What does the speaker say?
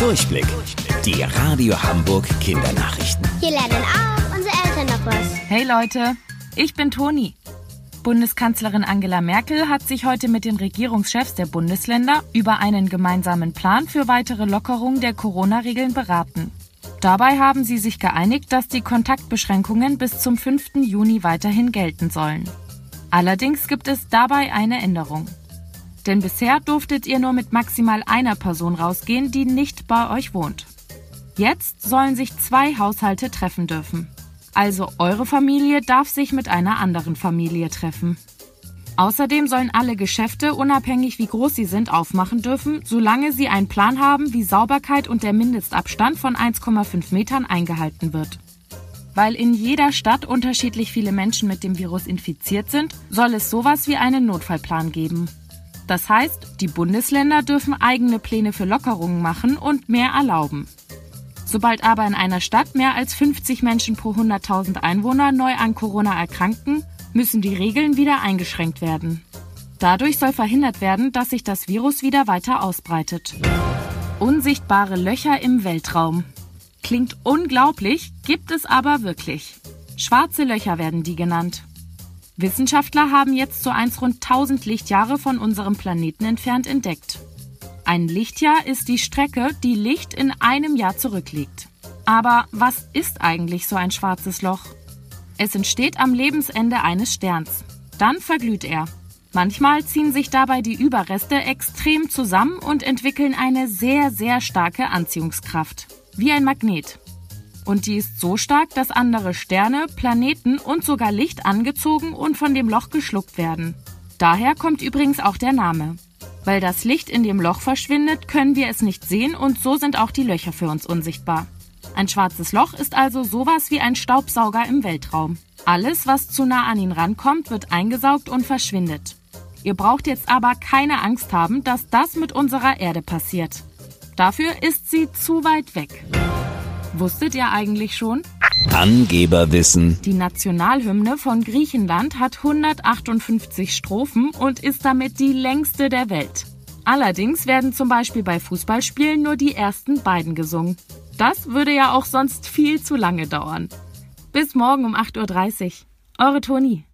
Durchblick. Die Radio Hamburg Kindernachrichten. Hier lernen auch unsere Eltern noch was. Hey Leute, ich bin Toni. Bundeskanzlerin Angela Merkel hat sich heute mit den Regierungschefs der Bundesländer über einen gemeinsamen Plan für weitere Lockerung der Corona-Regeln beraten. Dabei haben sie sich geeinigt, dass die Kontaktbeschränkungen bis zum 5. Juni weiterhin gelten sollen. Allerdings gibt es dabei eine Änderung. Denn bisher durftet ihr nur mit maximal einer Person rausgehen, die nicht bei euch wohnt. Jetzt sollen sich zwei Haushalte treffen dürfen. Also eure Familie darf sich mit einer anderen Familie treffen. Außerdem sollen alle Geschäfte, unabhängig wie groß sie sind, aufmachen dürfen, solange sie einen Plan haben, wie Sauberkeit und der Mindestabstand von 1,5 Metern eingehalten wird. Weil in jeder Stadt unterschiedlich viele Menschen mit dem Virus infiziert sind, soll es sowas wie einen Notfallplan geben. Das heißt, die Bundesländer dürfen eigene Pläne für Lockerungen machen und mehr erlauben. Sobald aber in einer Stadt mehr als 50 Menschen pro 100.000 Einwohner neu an Corona erkranken, müssen die Regeln wieder eingeschränkt werden. Dadurch soll verhindert werden, dass sich das Virus wieder weiter ausbreitet. Unsichtbare Löcher im Weltraum. Klingt unglaublich, gibt es aber wirklich. Schwarze Löcher werden die genannt. Wissenschaftler haben jetzt so eins rund 1000 Lichtjahre von unserem Planeten entfernt entdeckt. Ein Lichtjahr ist die Strecke, die Licht in einem Jahr zurücklegt. Aber was ist eigentlich so ein schwarzes Loch? Es entsteht am Lebensende eines Sterns. Dann verglüht er. Manchmal ziehen sich dabei die Überreste extrem zusammen und entwickeln eine sehr, sehr starke Anziehungskraft. Wie ein Magnet. Und die ist so stark, dass andere Sterne, Planeten und sogar Licht angezogen und von dem Loch geschluckt werden. Daher kommt übrigens auch der Name. Weil das Licht in dem Loch verschwindet, können wir es nicht sehen und so sind auch die Löcher für uns unsichtbar. Ein schwarzes Loch ist also sowas wie ein Staubsauger im Weltraum. Alles, was zu nah an ihn rankommt, wird eingesaugt und verschwindet. Ihr braucht jetzt aber keine Angst haben, dass das mit unserer Erde passiert. Dafür ist sie zu weit weg. Wusstet ihr eigentlich schon? Angeberwissen. Die Nationalhymne von Griechenland hat 158 Strophen und ist damit die längste der Welt. Allerdings werden zum Beispiel bei Fußballspielen nur die ersten beiden gesungen. Das würde ja auch sonst viel zu lange dauern. Bis morgen um 8.30 Uhr. Eure Toni.